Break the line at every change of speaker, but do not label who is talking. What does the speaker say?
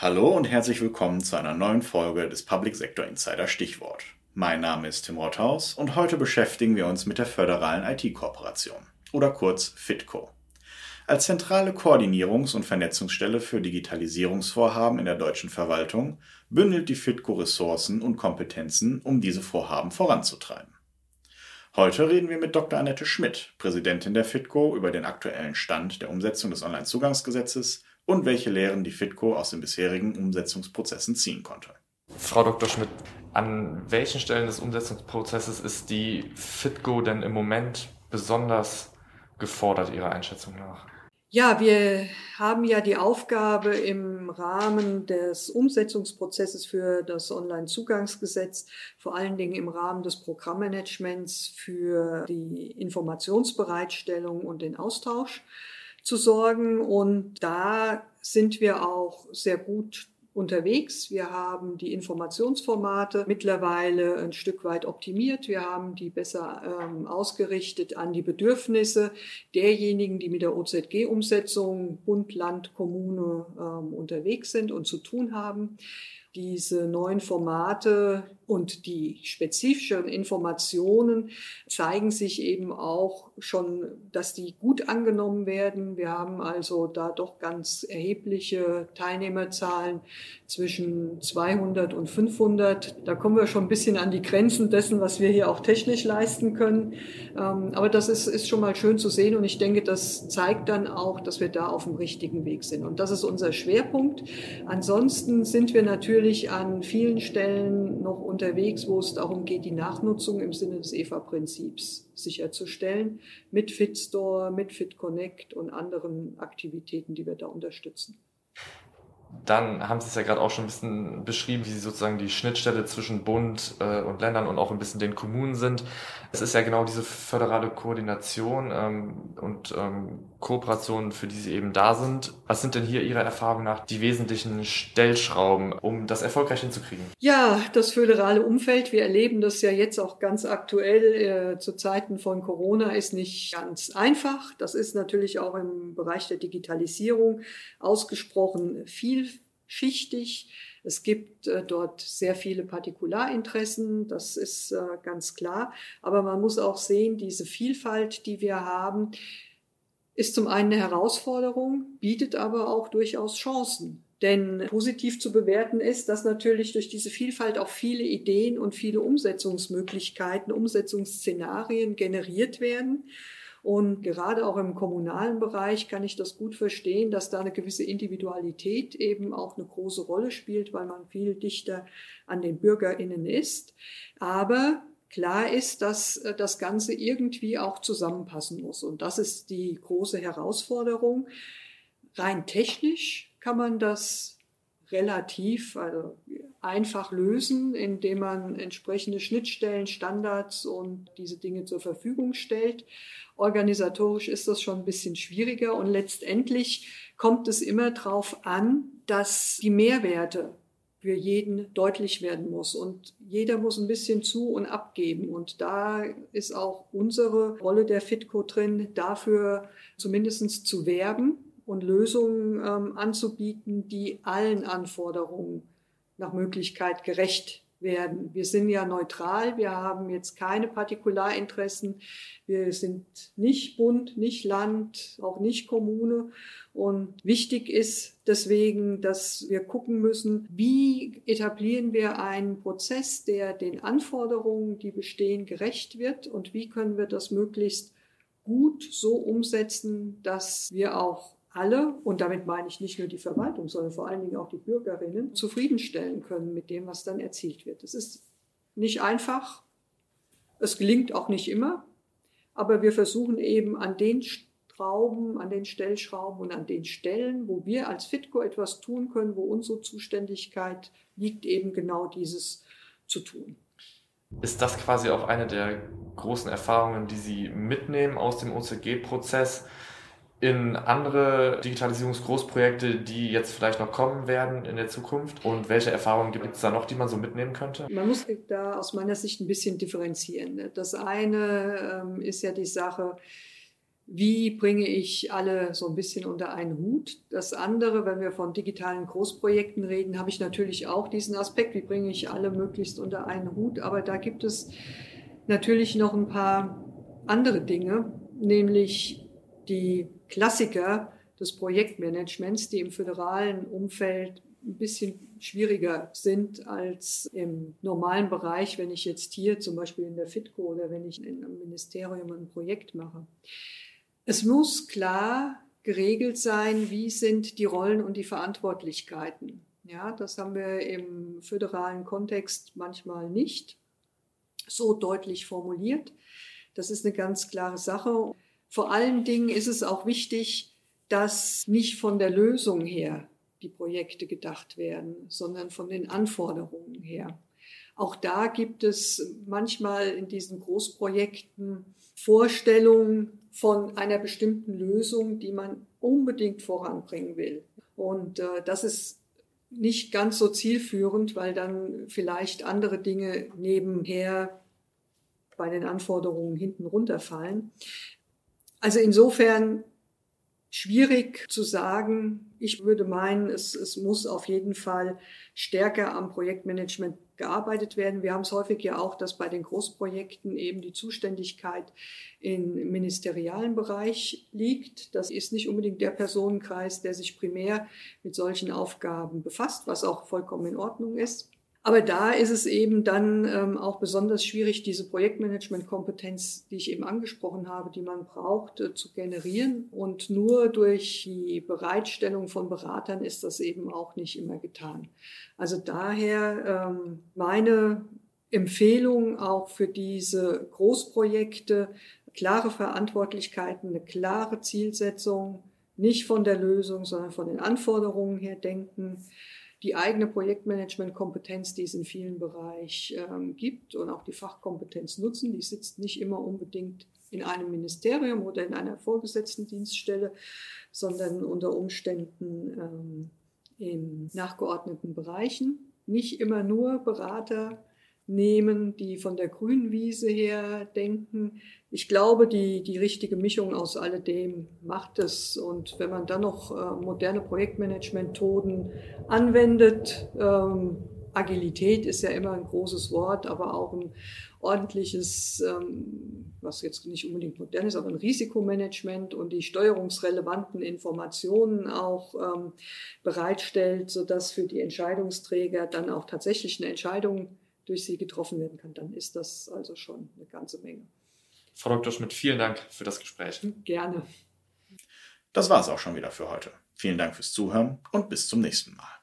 Hallo und herzlich willkommen zu einer neuen Folge des Public Sector Insider Stichwort. Mein Name ist Tim Rothaus und heute beschäftigen wir uns mit der föderalen IT-Kooperation oder kurz FITCO. Als zentrale Koordinierungs- und Vernetzungsstelle für Digitalisierungsvorhaben in der deutschen Verwaltung bündelt die FITCO Ressourcen und Kompetenzen, um diese Vorhaben voranzutreiben. Heute reden wir mit Dr. Annette Schmidt, Präsidentin der FITCO, über den aktuellen Stand der Umsetzung des Onlinezugangsgesetzes und welche Lehren die FITCO aus den bisherigen Umsetzungsprozessen ziehen konnte.
Frau Dr. Schmidt, an welchen Stellen des Umsetzungsprozesses ist die FITCO denn im Moment besonders gefordert, Ihrer Einschätzung nach?
Ja, wir haben ja die Aufgabe im Rahmen des Umsetzungsprozesses für das Onlinezugangsgesetz, vor allen Dingen im Rahmen des Programmmanagements für die Informationsbereitstellung und den Austausch zu sorgen. Und da sind wir auch sehr gut unterwegs. Wir haben die Informationsformate mittlerweile ein Stück weit optimiert. Wir haben die besser ähm, ausgerichtet an die Bedürfnisse derjenigen, die mit der OZG-Umsetzung Bund, Land, Kommune ähm, unterwegs sind und zu tun haben. Diese neuen Formate und die spezifischen Informationen zeigen sich eben auch schon, dass die gut angenommen werden. Wir haben also da doch ganz erhebliche Teilnehmerzahlen zwischen 200 und 500. Da kommen wir schon ein bisschen an die Grenzen dessen, was wir hier auch technisch leisten können. Ähm, aber das ist, ist schon mal schön zu sehen und ich denke, das zeigt dann auch, dass wir da auf dem richtigen Weg sind. Und das ist unser Schwerpunkt. Ansonsten sind wir natürlich an vielen Stellen noch unterwegs, wo es darum geht, die Nachnutzung im Sinne des EVA-Prinzips sicherzustellen, mit FitStore, mit FitConnect und anderen Aktivitäten, die wir da unterstützen.
Dann haben Sie es ja gerade auch schon ein bisschen beschrieben, wie Sie sozusagen die Schnittstelle zwischen Bund äh, und Ländern und auch ein bisschen den Kommunen sind. Es ist ja genau diese föderale Koordination ähm, und ähm, Kooperation, für die Sie eben da sind. Was sind denn hier Ihrer Erfahrung nach die wesentlichen Stellschrauben, um das erfolgreich hinzukriegen?
Ja, das föderale Umfeld, wir erleben das ja jetzt auch ganz aktuell äh, zu Zeiten von Corona, ist nicht ganz einfach. Das ist natürlich auch im Bereich der Digitalisierung ausgesprochen vielschichtig. Es gibt äh, dort sehr viele Partikularinteressen, das ist äh, ganz klar. Aber man muss auch sehen, diese Vielfalt, die wir haben, ist zum einen eine Herausforderung, bietet aber auch durchaus Chancen. Denn positiv zu bewerten ist, dass natürlich durch diese Vielfalt auch viele Ideen und viele Umsetzungsmöglichkeiten, Umsetzungsszenarien generiert werden. Und gerade auch im kommunalen Bereich kann ich das gut verstehen, dass da eine gewisse Individualität eben auch eine große Rolle spielt, weil man viel dichter an den Bürgerinnen ist. Aber klar ist, dass äh, das Ganze irgendwie auch zusammenpassen muss. Und das ist die große Herausforderung. Rein technisch kann man das relativ also einfach lösen, indem man entsprechende Schnittstellen, Standards und diese Dinge zur Verfügung stellt. Organisatorisch ist das schon ein bisschen schwieriger und letztendlich kommt es immer darauf an, dass die Mehrwerte für jeden deutlich werden muss. Und jeder muss ein bisschen zu und abgeben. Und da ist auch unsere Rolle der Fitco drin, dafür zumindest zu werben und Lösungen ähm, anzubieten, die allen Anforderungen nach Möglichkeit gerecht werden. Wir sind ja neutral, wir haben jetzt keine Partikularinteressen, wir sind nicht Bund, nicht Land, auch nicht Kommune. Und wichtig ist deswegen, dass wir gucken müssen, wie etablieren wir einen Prozess, der den Anforderungen, die bestehen, gerecht wird und wie können wir das möglichst gut so umsetzen, dass wir auch alle, und damit meine ich nicht nur die Verwaltung, sondern vor allen Dingen auch die Bürgerinnen, zufriedenstellen können mit dem, was dann erzielt wird. Es ist nicht einfach, es gelingt auch nicht immer, aber wir versuchen eben an den Schrauben, an den Stellschrauben und an den Stellen, wo wir als FITCO etwas tun können, wo unsere Zuständigkeit liegt, eben genau dieses zu tun.
Ist das quasi auch eine der großen Erfahrungen, die Sie mitnehmen aus dem OCG-Prozess? In andere Digitalisierungsgroßprojekte, die jetzt vielleicht noch kommen werden in der Zukunft? Und welche Erfahrungen gibt es da noch, die man so mitnehmen könnte?
Man muss da aus meiner Sicht ein bisschen differenzieren. Das eine ähm, ist ja die Sache, wie bringe ich alle so ein bisschen unter einen Hut? Das andere, wenn wir von digitalen Großprojekten reden, habe ich natürlich auch diesen Aspekt, wie bringe ich alle möglichst unter einen Hut. Aber da gibt es natürlich noch ein paar andere Dinge, nämlich die Klassiker des Projektmanagements, die im föderalen Umfeld ein bisschen schwieriger sind als im normalen Bereich, wenn ich jetzt hier zum Beispiel in der FITCO oder wenn ich in einem Ministerium ein Projekt mache. Es muss klar geregelt sein, wie sind die Rollen und die Verantwortlichkeiten. Ja, das haben wir im föderalen Kontext manchmal nicht so deutlich formuliert. Das ist eine ganz klare Sache. Vor allen Dingen ist es auch wichtig, dass nicht von der Lösung her die Projekte gedacht werden, sondern von den Anforderungen her. Auch da gibt es manchmal in diesen Großprojekten Vorstellungen von einer bestimmten Lösung, die man unbedingt voranbringen will. Und äh, das ist nicht ganz so zielführend, weil dann vielleicht andere Dinge nebenher bei den Anforderungen hinten runterfallen. Also insofern schwierig zu sagen. Ich würde meinen, es, es muss auf jeden Fall stärker am Projektmanagement gearbeitet werden. Wir haben es häufig ja auch, dass bei den Großprojekten eben die Zuständigkeit im ministerialen Bereich liegt. Das ist nicht unbedingt der Personenkreis, der sich primär mit solchen Aufgaben befasst, was auch vollkommen in Ordnung ist. Aber da ist es eben dann ähm, auch besonders schwierig, diese Projektmanagement-Kompetenz, die ich eben angesprochen habe, die man braucht, äh, zu generieren. Und nur durch die Bereitstellung von Beratern ist das eben auch nicht immer getan. Also daher ähm, meine Empfehlung auch für diese Großprojekte, klare Verantwortlichkeiten, eine klare Zielsetzung, nicht von der Lösung, sondern von den Anforderungen her denken die eigene Projektmanagement-Kompetenz, die es in vielen Bereichen ähm, gibt und auch die Fachkompetenz nutzen. Die sitzt nicht immer unbedingt in einem Ministerium oder in einer vorgesetzten Dienststelle, sondern unter Umständen ähm, in nachgeordneten Bereichen. Nicht immer nur Berater nehmen, die von der grünen Wiese her denken. Ich glaube, die, die richtige Mischung aus alledem macht es. Und wenn man dann noch äh, moderne Projektmanagement-Methoden anwendet, ähm, Agilität ist ja immer ein großes Wort, aber auch ein ordentliches, ähm, was jetzt nicht unbedingt modern ist, aber ein Risikomanagement und die steuerungsrelevanten Informationen auch ähm, bereitstellt, sodass für die Entscheidungsträger dann auch tatsächlich eine Entscheidung durch sie getroffen werden kann, dann ist das also schon eine ganze Menge.
Frau Dr. Schmidt, vielen Dank für das Gespräch.
Gerne.
Das war es auch schon wieder für heute. Vielen Dank fürs Zuhören und bis zum nächsten Mal.